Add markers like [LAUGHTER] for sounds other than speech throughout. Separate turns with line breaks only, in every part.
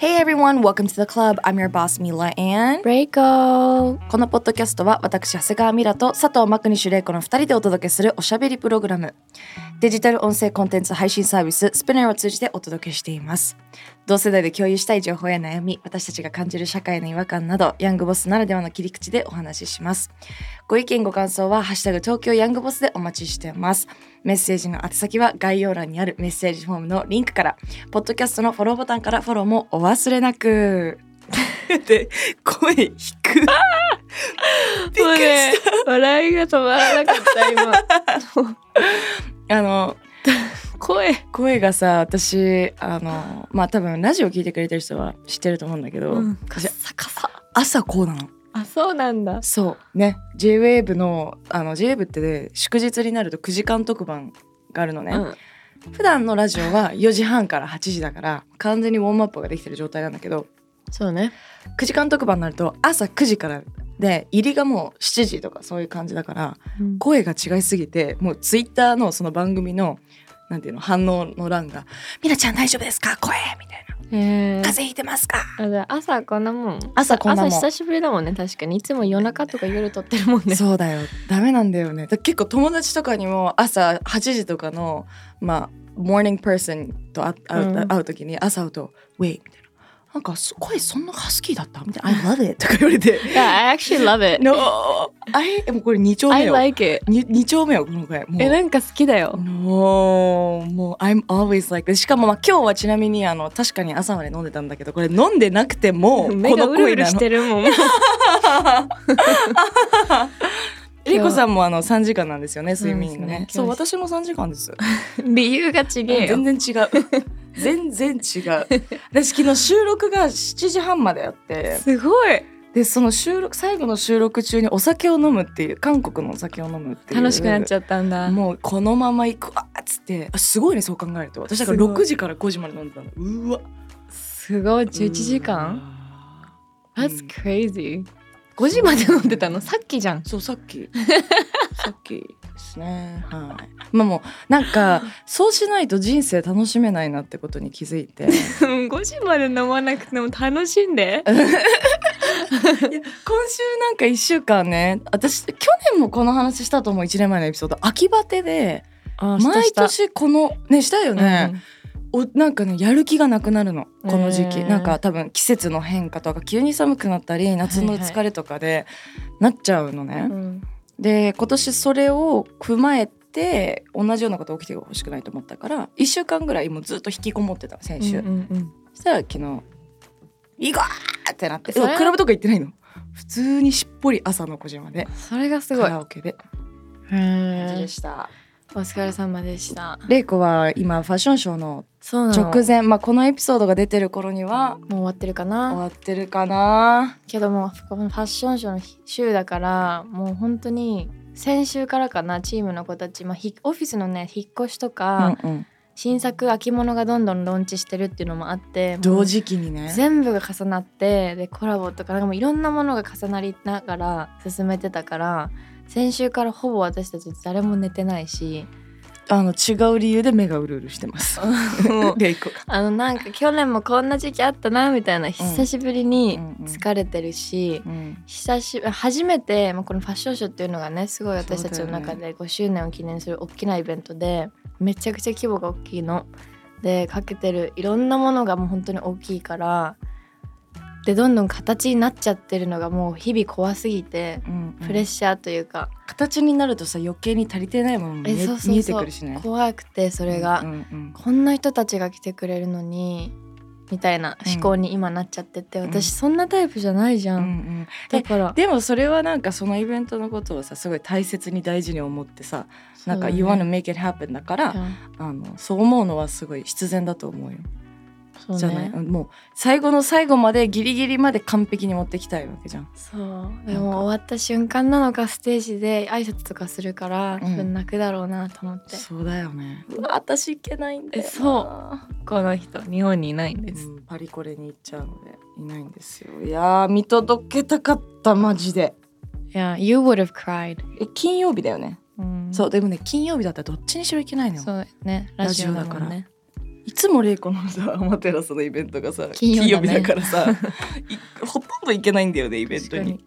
Hey everyone, welcome to the club. I'm your boss Mila and
ブレイコー
このポッドキャストは私長谷川ミラと佐藤真国主玲子の2人でお届けするおしゃべりプログラム。デジタル音声コンテンツ配信サービススピナーを通じてお届けしています同世代で共有したい情報や悩み私たちが感じる社会の違和感などヤングボスならではの切り口でお話しします。ご意見ご感想は「ハッシュタグ東京ヤングボス」でお待ちしています。メッセージの宛先は概要欄にあるメッセージフォームのリンクからポッドキャストのフォローボタンからフォローもお忘れなく。[LAUGHS] で声低く。[LAUGHS] びっくりした。
笑いが止まらなかった今。[LAUGHS]
あの
声。
声がさ私あのまあ多分ラジオ聞いてくれてる人は知ってると思うんだけど、
カ
私
サカサ。
朝こうなの。
あそうなんだ。
そう。ね。JWAVE のあの JWAVE ってね祝日になると9時間特番があるのね、
うん。
普段のラジオは4時半から8時だから完全にウォームアップができてる状態なんだけど
そうね。
9時間特番になると朝9時からで入りがもう7時とかそういう感じだから声が違いすぎてもうツイッターのその番組のなんていうの？反応の欄が「みなちゃん大丈夫ですか？声」みたいな。
へ「
風邪ひいてますか?
朝こんなもん。
朝こんなもん。
朝久しぶりだもんね確かに。いつも夜中とか夜撮ってるもん」ね。[LAUGHS]
そうだよ。ダメなんだよね。だ結構友達とかにも朝8時とかのまあモーニングパーソンと会会う,、
うん。
会う時に朝会うと「Wait」みたいな。なんかそ声そんなハスキーだった？みたいな「I love it」とか言われて
Yeah, I actually love it「
No! あれもうこれ2丁目
I
よ、
like it
に二丁目よこの声
えなんか好きだよ
もう、もう、I'm always like. しかも、まあ、今日はちなみに、あの、確かに朝まで飲んでたんだけど、これ飲んでなくても、[LAUGHS]
目
この声なの。
してるもん [LAUGHS]
リコさんも、あの、3時間なんですよね、睡眠
ね。
ねそう、私も3時間です。[LAUGHS]
理由が違えよ
全然違う。全然違う。私、昨日収録が7時半までやって、
すごい。
で、その収録、最後の収録中にお酒を飲むっていう、韓国のお酒を飲むっていう。
楽しくなっちゃったんだ。
もうこのまま行くわっつって。あすごいねそう考えると。私だから
すごい。
6時から5時まで飲んでたの。うわ。
すごい。11時間？
うん。
That's crazy 5時まで飲んでたの？さっきじゃん。
そうさっき。[LAUGHS] さっきですね。はい。まあもうなんか [LAUGHS] そうしないと人生楽しめないなってことに気づいて。いや
5時まで飲まなくても楽しんで。[LAUGHS]
今週なんか1週間ね私去年もこの話したと思う1年前のエピソード。秋バテで毎年このねしたよね、おなんかねやる気がなくなるのこの時期、
へー。
なんか多分季節の変化とか急に寒くなったり夏の疲れとかでなっちゃうのね、
うん
で今年それを踏まえて同じようなこと起きてほしくないと思ったから1週間ぐらいもうずっと引きこもってた先週、
うんうんうん。
そしたら昨日「行こう!」ってなってクラブとか行ってないの。普通にしっぽり朝の5時まで。
それがすごい。
カラオケで。
へー。
した
お疲れ様でした。
玲子は今ファッションショーの直前まあこのエピソードが出てる頃には
もう終わってるか
終
な
わってるかな。
けどもこのファッションショーの週だからもう本当に先週からかなチームの子たち、まあ、ひオフィスのね引っ越しとか、
うんうん。
新作秋物がどんどんローンチしてるっていうのもあって
同時期にね。
全部が重なってでコラボとかなんかもういろんなものが重なりながら進めてたから先週からほぼ私たち誰も寝てないし。
あの違う理由で目がうるうるしてます。
もう
玲子が
あのなんか去年もこんな時期あったなみたいな久しぶりに疲れてるし、
うん。
久しぶり初めてまあこのファッションショーっていうのがねすごい私たちの中で5周年を記念する大きなイベントでめちゃくちゃ規模が大きいの。でかけてるいろんなものがもう本当に大きいからでどんどん形になっちゃってるのがもう日々怖すぎて
うんうん。
プレッシャーというか、
形になるとさ余計に足りてないものも見え
えそうそうそう。
見えてくるしね。
怖くてそれが、
うんうん
こんな人たちが来てくれるのにみたいな思考に今なっちゃってて、
ん。
私そんなタイプじゃないじゃん、
うんうん。
だから。
でもそれはなんかそのイベントのことをさすごい大切に大事に思ってさなんか「
そうだね
You wanna make it happen」だから
うん。
あのそう思うのはすごい必然だと思うよ。じゃない、もう最後の最後までギリギリまで完璧に持ってきたいわけじゃん。
そう。でも終わった瞬間なのかステージで挨拶とかするから
ん。
多分泣くだろうなと思って、
そうだよね。うわ私行けないんだ
そう。この人日本にいないんです、
うん。パリコレに行っちゃうのでいないんですよ。いやー見届けたかったマジで。
いや You would have cried、
え金曜日だよね、
うん、
そうでもね金曜日だったらどっちにしろいけないのよ。
そうね。
ラ
ラジオ
ジオだから
だから。ね
いつも玲子のさアマテラスのイベントがさ
金曜
日だからさ [LAUGHS] いほとんど行けないんだよねイベントに。い
確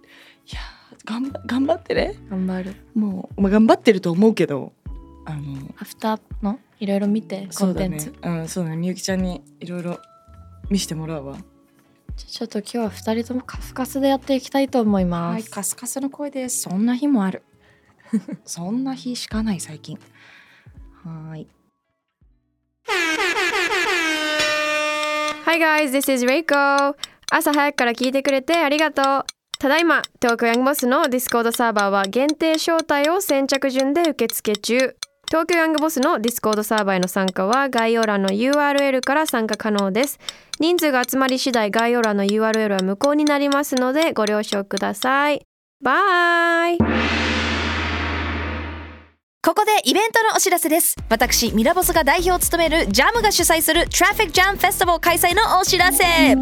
やー頑張頑張ってね。
頑張る。
もう、まあ、頑張ってると思うけどあの
アフターのいろいろ見てコ
そうだね。
ンテンツ、
うんそうだね。みゆきちゃんにいろいろ見してもらうわ。
ちょっと今日は二人ともカスカスでやっていきたいと思いま
はい
す、
カスカスの声です。そんな日もある。[LAUGHS] そんな日しかない最近。はーい
Hi guys, this is Reiko. 朝早くから聞いてくれてありがとう。ただいま、東京ヤングボスの Discord サーバーは限定招待を先着順で受付中。東京ヤングボスの Discord サーバーへの参加は概要欄の URL から参加可能です。人数が集まり次第概要欄の URL は無効になりますのでご了承ください。 Bye
ここでイベントのお知らせです。私ミラボスが代表を務めるジャムが主催するトラフィックジャムフェスティバル開催のお知らせ。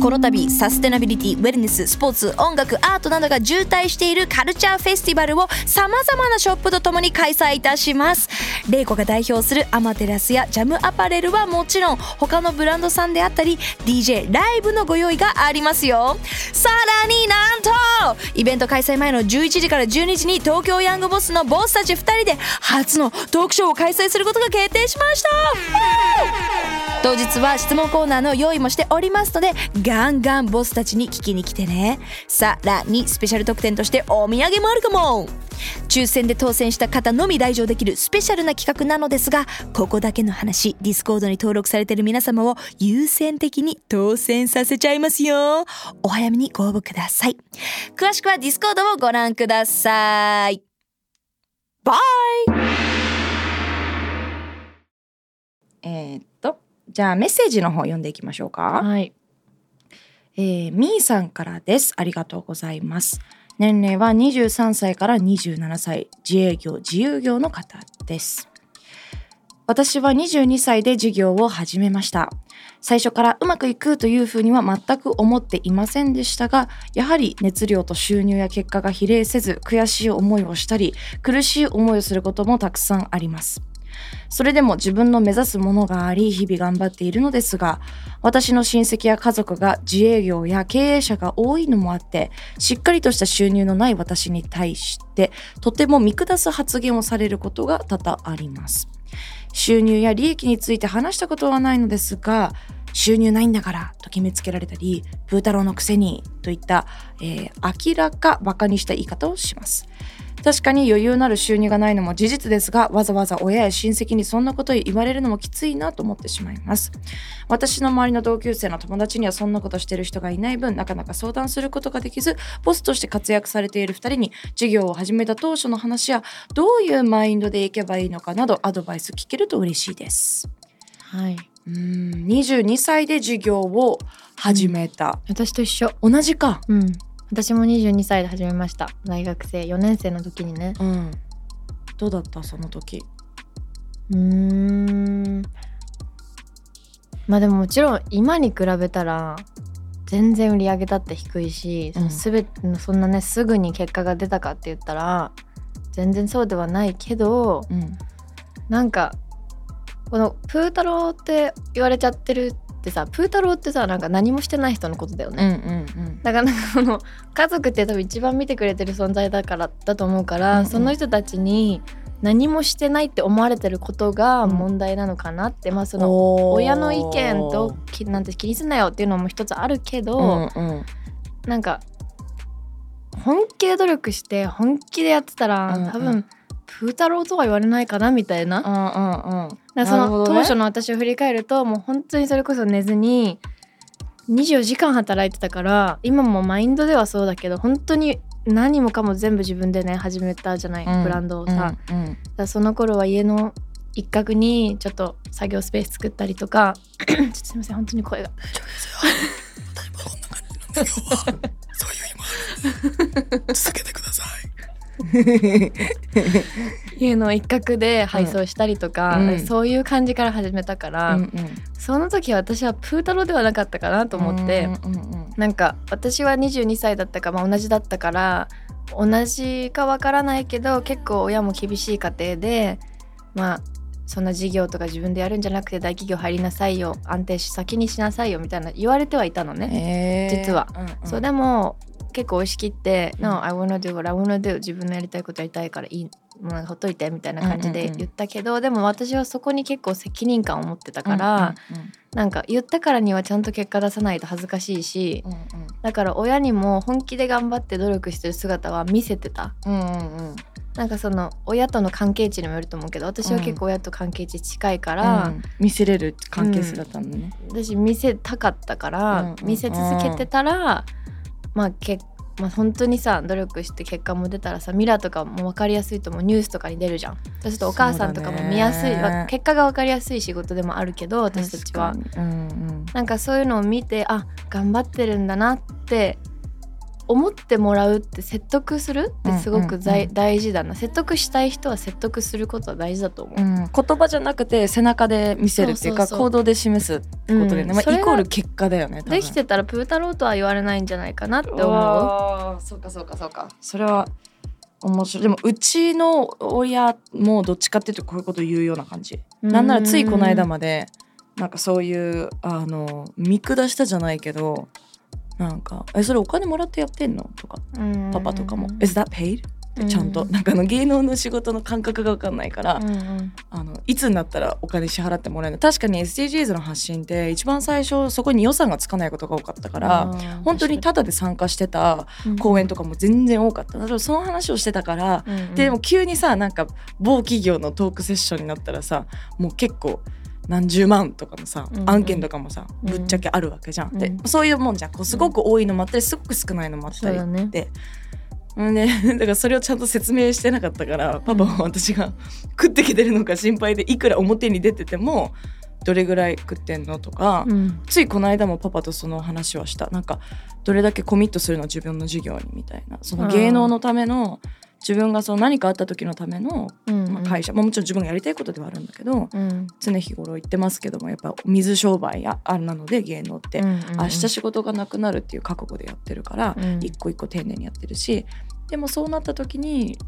この度サステナビリティウェルネススポーツ音楽アートなどが渋滞しているカルチャーフェスティバルをさまざまなショップとともに開催いたします。レイコが代表するアマテラスやジャムアパレルはもちろん他のブランドさんであったり DJ ライブのご用意がありますよ。さらになんとイベント開催前の11時から12時に東京ヤングボスのボスたち2人で初のトークショーを開催することが決定しました。当日は質問コーナーの用意もしておりますのでガンガンボスたちに聞きに来てね。さらにスペシャル特典としてお土産もあるかも。抽選で当選した方のみ来場できるスペシャルな企画なのですがここだけの話 Discord に登録されている皆様を優先的に当選させちゃいますよ。お早めにご応募ください。詳しくは Discord をご覧ください。バイ
えーっとじゃあメッセージの方読んでいきましょうか
はい
えー、みーさんからです。ありがとうございます。年齢は23歳から27歳、自営業、自由業の方です。私は22歳で事業を始めました。最初からうまくいくというふうには全く思っていませんでしたが、やはり熱量と収入や結果が比例せず、悔しい思いをしたり、苦しい思いをすることもたくさんあります。それでも自分の目指すものがあり日々頑張っているのですが私の親戚や家族が自営業や経営者が多いのもあってしっかりとした収入のない私に対してとても見下す発言をされることが多々あります収入や利益について話したことはないのですが収入ないんだからと決めつけられたりプー太郎のくせにといった、えー明らかバカにした言い方をします。確かに余裕のある収入がないのも事実ですがわざわざ親や親戚にそんなこと言われるのもきついなと思ってしまいます私の周りの同級生の友達にはそんなことしてる人がいない分なかなか相談することができずボスとして活躍されている2人に事業を始めた当初の話やどういうマインドでいけばいいのかなどアドバイス聞けると嬉しいです
はい。
うーん22歳で事業を始めた、
私と一緒。
同じか
うん。私も22歳で始めました。大学生4年生の時にね。
うんどうだった？その時
うーん。まあでももちろん今に比べたら全然売り上げだって低いし、
うん
その全てのそんなねすぐに結果が出たかって言ったら全然そうではないけど
うん
なんかこのプー太郎って言われちゃってるってさプー太郎ってさなんか何もしてない人のことだよね。
うんうんうん。
だからなんかその家族って多分一番見てくれてる存在だからだと思うから、
うんうん。
その人たちに何もしてないって思われてることが
うん。
問題なのかなって、まあその親の意見ときなんて気にすんなよっていうのも一つあるけど、
うんうん。
なんか本気で努力して本気でやってたら、
うんうん。
多分プー太郎とは言われないかなみたいな。
うんうんうん
その、当初の私を振り返るともう本当にそれこそ寝ずに24時間働いてたから今もマインドではそうだけど本当に何もかも全部自分でね始めたじゃない、ブランドをさ、
うんうん。
らその頃は家の一角にちょっと作業スペース作ったりとか [CLEARS THROAT] ちょっとすいません本当に声が。
続けてください。[LAUGHS]
家の一角で配送したりとか、
うん。
そういう感じから始めたから、
うん
その時は私はプータローではなかったかなと思って、
うんうんうん
なんか私は22歳だったか、まあ、同じだったから同じかわからないけど結構親も厳しい家庭でまあそんな事業とか自分でやるんじゃなくて大企業入りなさいよ安定し先にしなさいよみたいな言われてはいたのね。
えー。
実は。
うんうん。
そうでも結構押し切って「No, I wanna do what I wanna do」自分のやりたいことやりたいからいいもうほっといてみたいな感じで言ったけど、でも私はそこに結構責任感を持ってたから、なんか言ったからにはちゃんと結果出さないと恥ずかしいし
うんうん。
だから親にも本気で頑張って努力してる姿は見せてた。
うんうんうん。
なんかその親との関係値にもよると思うけど私は結構親と関係値近いから、
うん。見せれる関係性だったんだね。
私見せたかったから、
うんうん
見せ続けてたら、まあけまあ本当にさ努力して結果も出たらさミラとかも分かりやすいと思うニュースとかに出るじゃん。そうするとお母さんとかも見やすい、結果が分かりやすい仕事でもあるけど私たちは。
うんうん。
なんかそういうのを見てあ頑張ってるんだなって思ってもらうって説得するってすごく
うんうん
大事だな。説得したい人は説得することは大事だと思う。
うん。言葉じゃなくて背中で見せるっていうか行動で示すってことでね、まあ、イコール結果だよね
できてたらプータローとは言われないんじゃないかなって思う。
そうかそうかそうか。それは面白い。でもうちの親もどっちかっていうとこういうこと言うような感じ。なんならついこの間までなんかそういうあの見下したじゃないけどなんか「えそれお金もらってやってんの?」とか
うん。
パパとかも「Is that paid?」ちゃんと、
うん。
なんかあの芸能の仕事の感覚が分かんないから、
うんうん。
あのいつになったらお金支払ってもらえるの？確かに SDGs の発信って一番最初そこに予算がつかないことが多かったから本当にタダで参加してた講演とかも全然多かっただからその話をしてたから、
うんうん。
でも急にさなんか某企業のトークセッションになったらさもう結構何十万とかのさ、
うんうん。
案件とかもさ
うん。
ぶっちゃけあるわけじゃん、で
うん。
そういうもんじゃん。こうすごく多いのもあったりすごく少ないのもあったり
そうだ
ね。[LAUGHS] だからそれをちゃんと説明してなかったからパパは私が [LAUGHS] 食ってきてるのか心配でいくら表に出ててもどれぐらい食ってんのとか、
うん。
ついこの間もパパとその話はしたなんかどれだけコミットするの自分の事業にみたいなその芸能のための自分がその何かあった時のための、
うん
まあ、会社、まあ、もちろん自分がやりたいことではあるんだけど
うん。
常日頃言ってますけどもやっぱ水商売やあなので芸能って、
うんうん。
明日仕事がなくなるっていう覚悟でやってるから、
うん。
一個一個丁寧にやってるしでもそうなった時に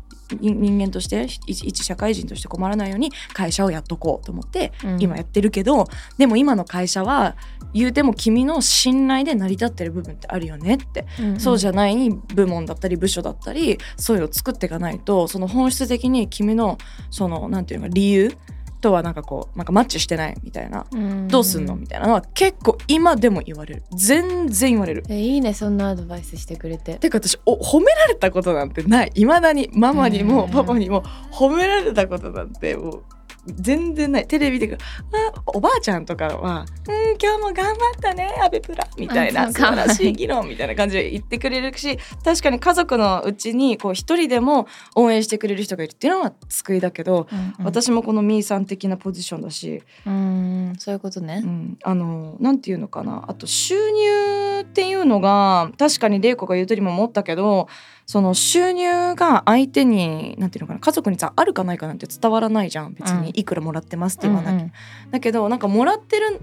人人間として一一社会人として困らないように会社をやっとこうと思って
うん。
今やってるけど、でも今の会社は言うても君の信頼で成り立ってる部分ってあるよねって、
うん
そうじゃない部門だったり部署だったりそういうのを作っていかないとその本質的に君のそのなんていうのか理由とはなんかこうなんかマッチしてないみたいな、
うん。
どうすんのみたいなのは結構今でも言われる。全然言われる。
えいいねそんなアドバイスしてくれて。
てか私お褒められたことなんてない。いまだにママにも
うん。
パパにも褒められたことなんてもう全然ない。テレビであおばあちゃんとかは「うん今日も頑張ったねアベプラ」みたいな素晴らしい議論みたいな感じで言ってくれるし確かに家族のうちにこう一人でも応援してくれる人がいるっていうのは救いだけど、
うんうん。
私もこのみーさん的なポジションだし、
うんそういうことね。
うん、あのなんていうのかな。あと収入っていうのが確かに玲子が言うとりも思ったけどその収入が相手になんていうのかな家族にさあるかないかなんて伝わらないじゃん。別
うん。
にいくらもらってますって言わなきゃ、
うんうん。
だけどなんかもらってる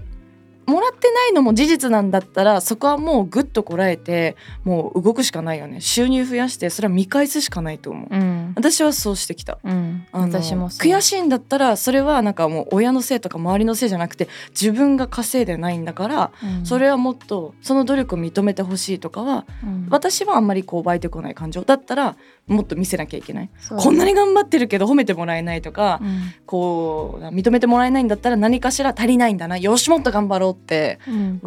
もらってないのも事実なんだったらそこはもうぐっとこらえてもう動くしかないよね。収入増やしてそれは見返すしかないと思う、
うん。
私はそうしてきた。
うん。私も
悔しいんだったらそれはなんかもう親のせいとか周りのせいじゃなくて自分が稼いでないんだから、
うん。
それはもっとその努力を認めてほしいとかは、
うん。
私はあんまりこう湧いてこない感情。だったらもっと見せなきゃいけない、こんなに頑張ってるけど褒めてもらえないとか、
うん。
こう認めてもらえないんだったら何かしら足りないんだな。よしもっと頑張ろう
うん。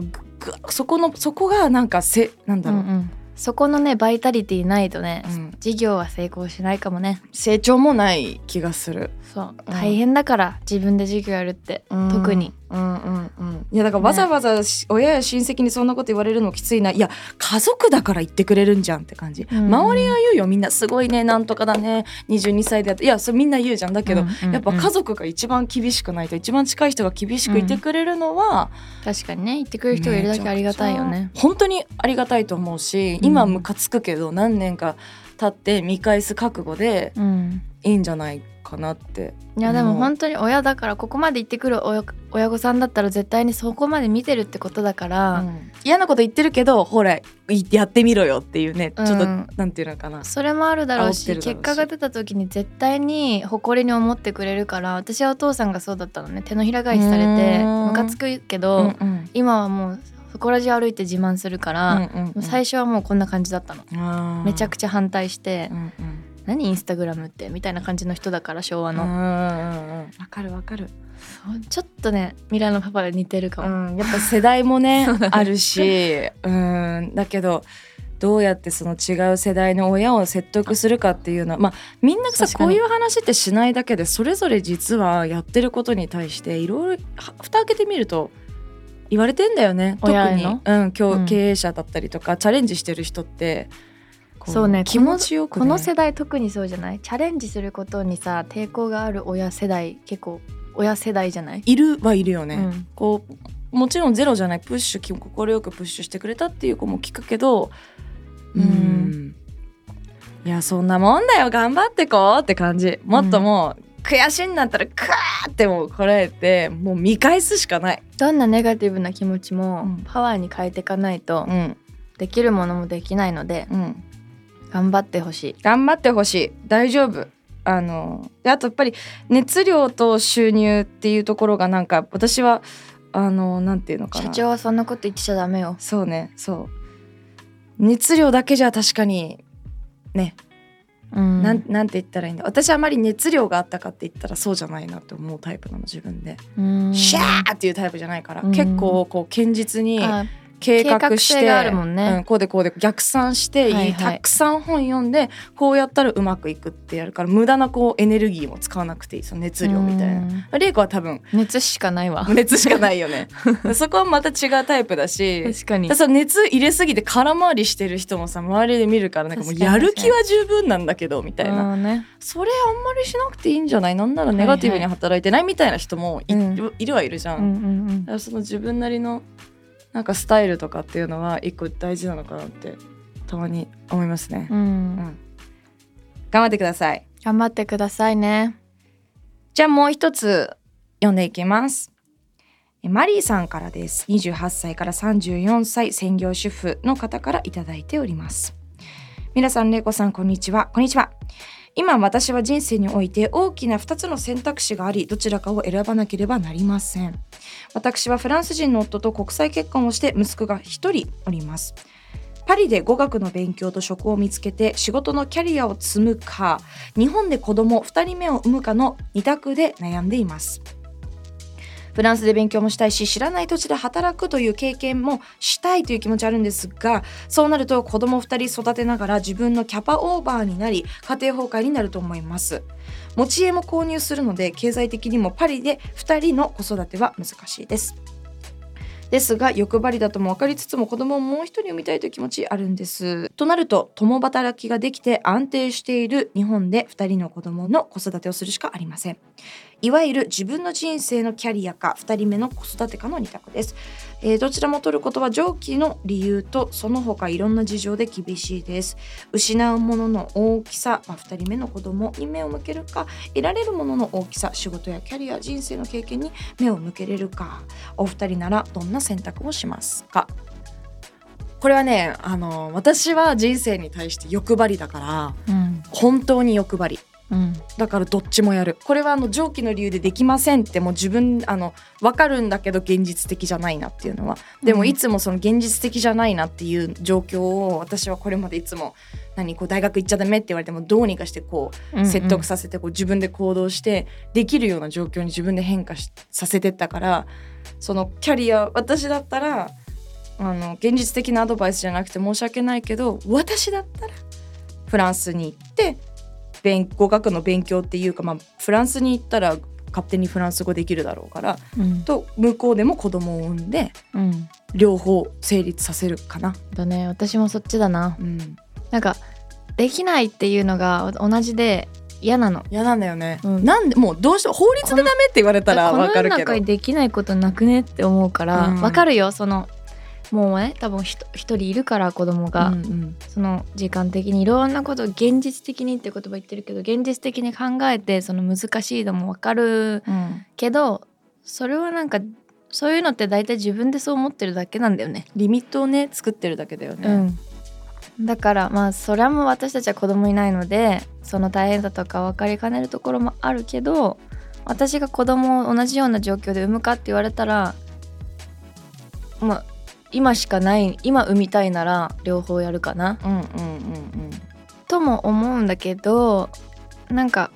そこのそこがなんかせなんだろう、
うんうん。そこのねバイタリティないとね、
うん。
事業は成功しないかもね。
成長もない気がする
そう。大変だから自分で事業やるって、特に。
うんうんうん。いやだからわざわざし親や親戚にそんなこと言われるのきついな。いや家族だから言ってくれるんじゃんって感じ、
うん
周りが言うよ。みんなすごいね。なんとかだね。22歳でやって。いやそれみんな言うじゃん。だけど、
うんうんうん。
やっぱ家族が一番厳しくないと一番近い人が厳しくいてくれるのは、
確かにね。言ってくれる人がいるだけありがたいよね。
本当にありがたいと思うし今ムカつくけど何年か経って見返す覚悟で
うん
いいんじゃないかなって。
いやでも
う。ん
本当に親だからここまで言ってくる親親御さんだったら絶対にそこまで見てるってことだから、
嫌なこと言ってるけどほらいやってみろよっていうねちょっと、
うん
なんていうのかな。
それもあるだろうし。結果が出た時に絶対に誇りに思ってくれるから私はお父さんがそうだったのね。手のひら返しされて
うん。
ムカつくけど、
うんうん。
今はもうそこら中歩いて自慢するから、
うんうんうん
最初はもうこんな感じだったの、めちゃくちゃ反対して、
うんうん
何インスタグラムってみたいな感じの人だから昭和の、
わかるわかる、
ちょっとねミラノパパで似てるか
う
も、
ん、やっぱ世代もね [LAUGHS] あるしうんだけどどうやってその違う世代の親を説得するかっていうのはまあみんなさこういう話ってしないだけでそれぞれ実はやってることに対していろいろは蓋開けてみると言われてんだよね。特に。うん、経営者だったりとか、チャレンジしてる人って。こ
そうね
気持ちよく、ね、
この世代特にそうじゃない？チャレンジすることにさ抵抗がある親世代結構親世代じゃない、
いるはいるよね、
うん。
こうもちろんゼロじゃない。プッシュ快くプッシュしてくれたっていう子も聞くけどうん。
うん。
いやそんなもんだよ。頑張ってこうって感じ。もっともう、悔しいんだったらクワーってもうこらえてもう見返すしかない、
どんなネガティブな気持ちも
うん。
パワーに変えていかないと
うん。
できるものもできないので
うん、
頑張ってほしい。
頑張ってほしい。大丈夫。あのであとやっぱり熱量と収入っていうところがなんか私はあのなんていうのかな。
社長はそんなこと言ってちゃダメよ。
そうねそう。熱量だけじゃ確かにね、
うん。
なんなんて言ったらいいんだ。私あまり熱量があったかって言ったらそうじゃないなって思うタイプなの自分で、
うん。
シャーっていうタイプじゃないから、
うん。
結構こう堅実に
あ
計画して
ね。
うん、こうでこうで逆算して、
はいはい。
たくさん本読んでこうやったらうまくいくってやるから無駄なこうエネルギーも使わなくていいその熱量みたいな。
な
玲子は多分
熱しかないわ。[LAUGHS]
熱しかないよね。[LAUGHS] そこはまた違うタイプだし
確かに。
その熱入れすぎて空回りしてる人もさ周りで見るからなんかもうやる気は十分なんだけどみたいな、
うんね。
それあんまりしなくていいんじゃない？なんならネガティブに働いてない？みたいな人もい,、
うん。
いるはいるじゃん、
うんうん。
だからその自分なりのなんかスタイルとかっていうのは一個大事なのかなってたまに思いますね、
うんうん
うん頑張ってください
頑張ってくださいね
じゃあもう一つ読んでいきます。えマリーさんからです。28歳から34歳専業主婦の方からいただいております。皆さん、れいこさん、こんにちは。こんにちは。今私は人生において大きな2つの選択肢がありどちらかを選ばなければなりません。私はフランス人の夫と国際結婚をして息子が1人おります。パリで語学の勉強と職を見つけて仕事のキャリアを積むか日本で子供2人目を産むかの2択で悩んでいます。フランスで勉強もしたいし知らない土地で働くという経験もしたいという気持ちあるんですがそうなると子供2人育てながら自分のキャパオーバーになり家庭崩壊になると思います。持ち家も購入するので経済的にもパリで2人の子育ては難しいです。ですが欲張りだとも分かりつつも子供をもう一人産みたいという気持ちあるんです。となると共働きができて安定している日本で2人の子供の子育てをするしかありません。いわゆる自分の人生のキャリアか2人目の子育てかの2択です、えーどちらも取ることは上記の理由とその他いろんな事情で厳しいです。失うものの大きさ、まあ、2人目の子供に目を向けるか得られるものの大きさ仕事やキャリア人生の経験に目を向けれるか。お二人ならどんな選択をしますか？これはねあの私は人生に対して欲張りだから
うん。
本当に欲張り
うん。
だからどっちもやる。これはあの上記の理由でできませんってもう自分あの分かるんだけど現実的じゃないなっていうのは。でも
うん。
いつもその現実的じゃないなっていう状況を私はこれまでいつも何こう大学行っちゃダメって言われてもどうにかしてこう説得させてこう自分で行動してできるような状況に自分で変化しさせてったからそのキャリア私だったらあの現実的なアドバイスじゃなくて申し訳ないけど私だったらフランスに行って勉語学の勉強っていうか、まあ、フランスに行ったら勝手にフランス語できるだろうから
うん。
と向こうでも子供を産んで
うん。
両方成立させるかな。
だね。私もそっちだな。
うん、
なんかできないっていうのが同じで嫌なの。
嫌なんだよね、
うん。
なんでもうどうしても法律でダメって言われたら
この
わかるけど。
世の中にできないことなくねって思うから
うん。
わ、かるよ。そのもうね多分一人いるから子供が、
うんうん
その時間的にいろんなことを現実的にって言葉言ってるけど現実的に考えてその難しいのもわかる
うん
けどそれはなんかそういうのって大体自分でそう思ってるだけなんだよね。
リミットをね作ってるだけだよね。
うん、だからまあそれはもう私たちは子供いないのでその大変さとか分かりかねるところもあるけど私が子供を同じような状況で産むかって言われたらまあ今しかない今産みたいなら両方やるかな。
うんうんうん
とも思うんだけどなんか、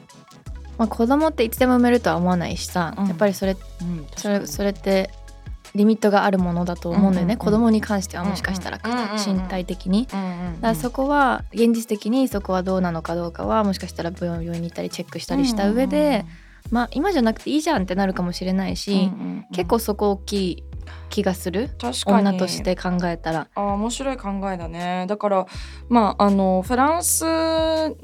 まあ、子供っていつでも産めるとは思わないしさ、
うん。
やっぱりそれ
うんうん
それそれってリミットがあるものだと思うんだよね、
うんうんうん。
子供に関してはもしかしたら、
うんうんうんうん。
身体的に。
うんうんうん。
だからそこは現実的にそこはどうなのかどうかはもしかしたら病院に行ったりチェックしたりした上で、まあ今じゃなくていいじゃんってなるかもしれないし、
うんうんうん。
結構そこ大きい気がする？
確かに。
女として考えたら。
あー面白い考えだね。だからまああのフランス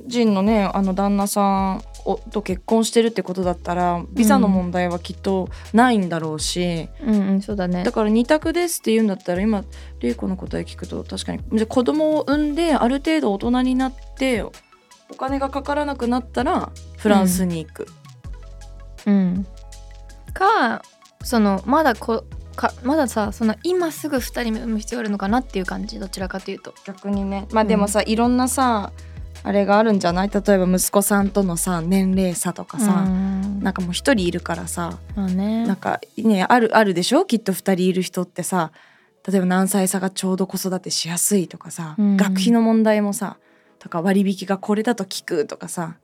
人のねあの旦那さんをと結婚してるってことだったらビザの問題はきっとないんだろうし、
うんうんそうだね。
だから二択ですって言うんだったら今玲子の答え聞くと確かに。じゃあ子供を産んである程度大人になってお金がかからなくなったらフランスに行く。
うん、かそのまだこかまださその今すぐ2人目産む必要あるのかなっていう感じどちらかというと。
逆にね。まあでもさ、いろんなさあれがあるんじゃない？例えば息子さんとのさ年齢差とかさ、
うん。
なんかもう一人いるからさ
まあね。
なんかねあるあるでしょ？きっと二人いる人ってさ例えば何歳差がちょうど子育てしやすいとかさ、
うん。
学費の問題もさとか割引がこれだと効くとかさ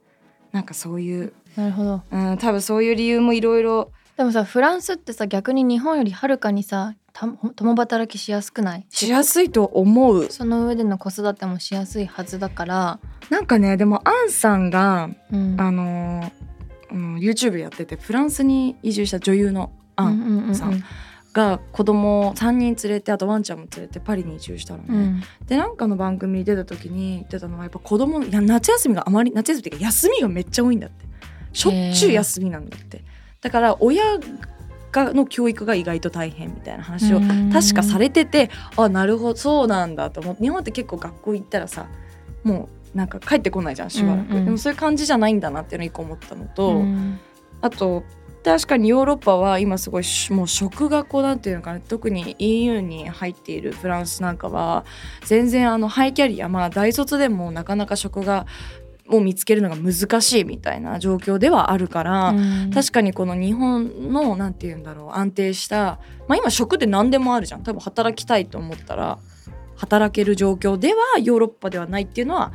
なんかそういう、
なるほど。
うん、多分そういう理由もいろいろ
でもさフランスってさ逆に日本よりはるかにさた共働きしやすくない？
しやすいと思う。
その上での子育てもしやすいはずだから、
なんかねでもアンさんが
うん、
あのーうん YouTube やっててフランスに移住した女優のアン
うんうんうんうん
さん。が子供を3人連れてあとワンちゃんも連れてパリに移住したのね。
うん。
でなんかの番組に出た時に言ってたのはやっぱ子供いや夏休みがあまり夏休みっていうか休みがめっちゃ多いんだって。しょっちゅう休みなんだってだから親がの教育が意外と大変みたいな話を
うん。
確かされててあなるほどそうなんだと思って日本って結構学校行ったらさもうなんか帰ってこないじゃんしばらく、
うんうん。
でもそういう感じじゃないんだなっていうのを一個思ったのと、
うん。
あと確かにヨーロッパは今すごいしもう食がこうなんていうのかな特に EU に入っているフランスなんかは全然あのハイキャリアまあ大卒でもなかなか食がを見つけるのが難しいみたいな状況ではあるから、
うん。
確かにこの日本のなんて言うんだろう安定した、まあ、今食って何でもあるじゃん。多分働きたいと思ったら働ける状況ではヨーロッパではないっていうのは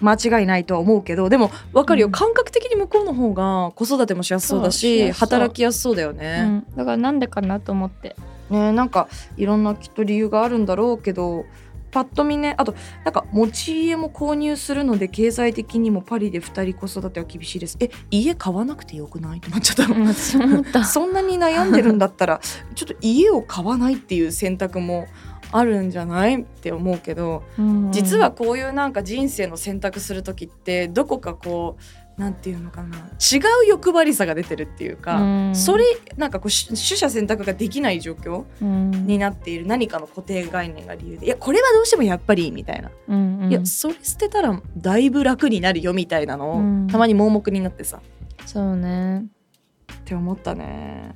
間違いないとは思うけどでも分かるよ、
うん。
感覚的に向こうの方が子育てもしやすそうだ
し
働きやすそうだよ
う
ね。
ん。だからなんでかなと思って。
ねなんかいろんなきっと理由があるんだろうけどパッと見ねあとなんか持ち家も購入するので経済的にもパリで2人子育ては厳しいです。え家買わなくてよくない？って思っちゃった。[LAUGHS] そんなに悩んでるんだったらちょっと家を買わないっていう選択もあるんじゃない？って思うけど
うん。
実はこういうなんか人生の選択する時ってどこかこうなんていうのかな。違う欲張りさが出てるっていうか、
うん。
それなんかこうし取捨選択ができない状況
うん。
になっている何かの固定概念が理由で。いやこれはどうしてもやっぱりみたいな、
うんうん。
いやそれ捨てたらだいぶ楽になるよみたいなのを、
うん。
たまに盲目になってさ。
そうね。
って思ったね。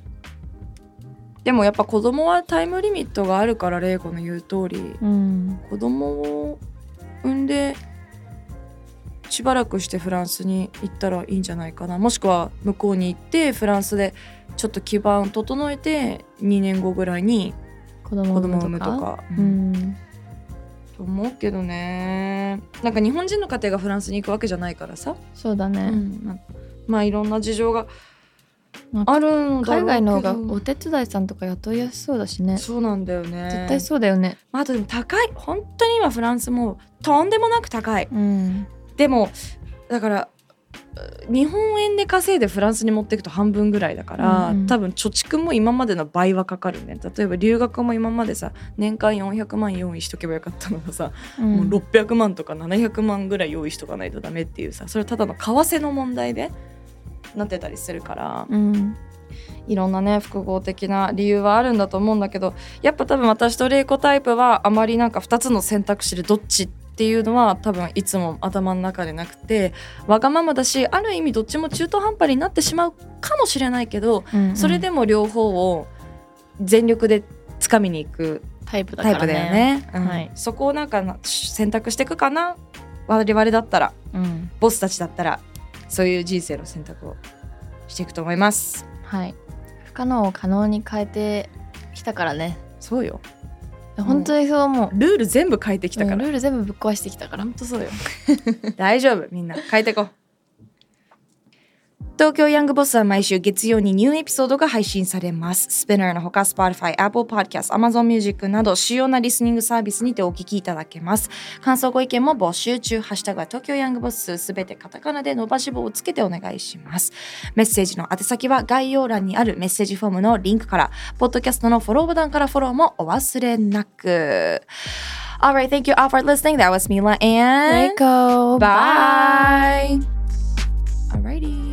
でもやっぱ子供はタイムリミットがあるから玲子の言う通り。
うん。
子供を産んでしばらくしてフランスに行ったらいいんじゃないかな。もしくは向こうに行ってフランスでちょっと基盤を整えて2年後ぐらいに
子供
を産むとか。
う
うん。
ん
と思うけどね。なんか日本人の家庭がフランスに行くわけじゃないからさ、
そうだね。
うん。ままあいろんな事情があるんだ
海外の方がお手伝いさんとか雇いやすそうだしね。
そうなんだよね。
絶対そうだよね。
まああとでも高い。本当に今フランスもとんでもなく高い。
うん
でもだからう日本円で稼いでフランスに持っていくと半分ぐらいだから、
うんうん。
多分貯蓄も今までの倍はかかるね。例えば留学も今までさ年間400万用意しとけばよかったのがさ、もう600万とか700万ぐらい用意しとかないとダメっていうさそれはただの為替の問題でなってたりするから、
うん。
いろんなね複合的な理由はあるんだと思うんだけどやっぱ多分私とレイコタイプはあまりなんか2つの選択肢でどっちっていうのは多分いつも頭の中でなくてわがままだしある意味どっちも中途半端になってしまうかもしれないけど、
うん
それでも両方を全力で掴みに行く
タイプだ
タイプ
からね
だよね。うん。
はい。
そこをなんかな選択していくかな？我々だったら
うん。
ボスたちだったらそういう人生の選択をしていくと思います。
はい。不可能を可能に変えてきたからね。
そうよ
本当にそう思う。
ルール全部変えてきたから。
うんルール全部ぶっ壊してきたから。
本当そうよ。大丈夫みんな。変えてこう東京ヤングボスは毎週月曜にニューエピソードが配信されます。スピナーのほか Spotify、Apple Podcast、Amazon Music など主要なリスニングサービスにてお聞きいただけます。感想ご意見も募集中。ハッシュタグは東京ヤングボスすべてカタカナで伸ばし棒をつけてお願いします。メッセージの宛先は概要欄にあるメッセージフォームのリンクから、ポッドキャストのフォローボタンからフォローもお忘れなく。Alright, thank you all for listening. That was Mila and
Reiko
Bye. Alrighty.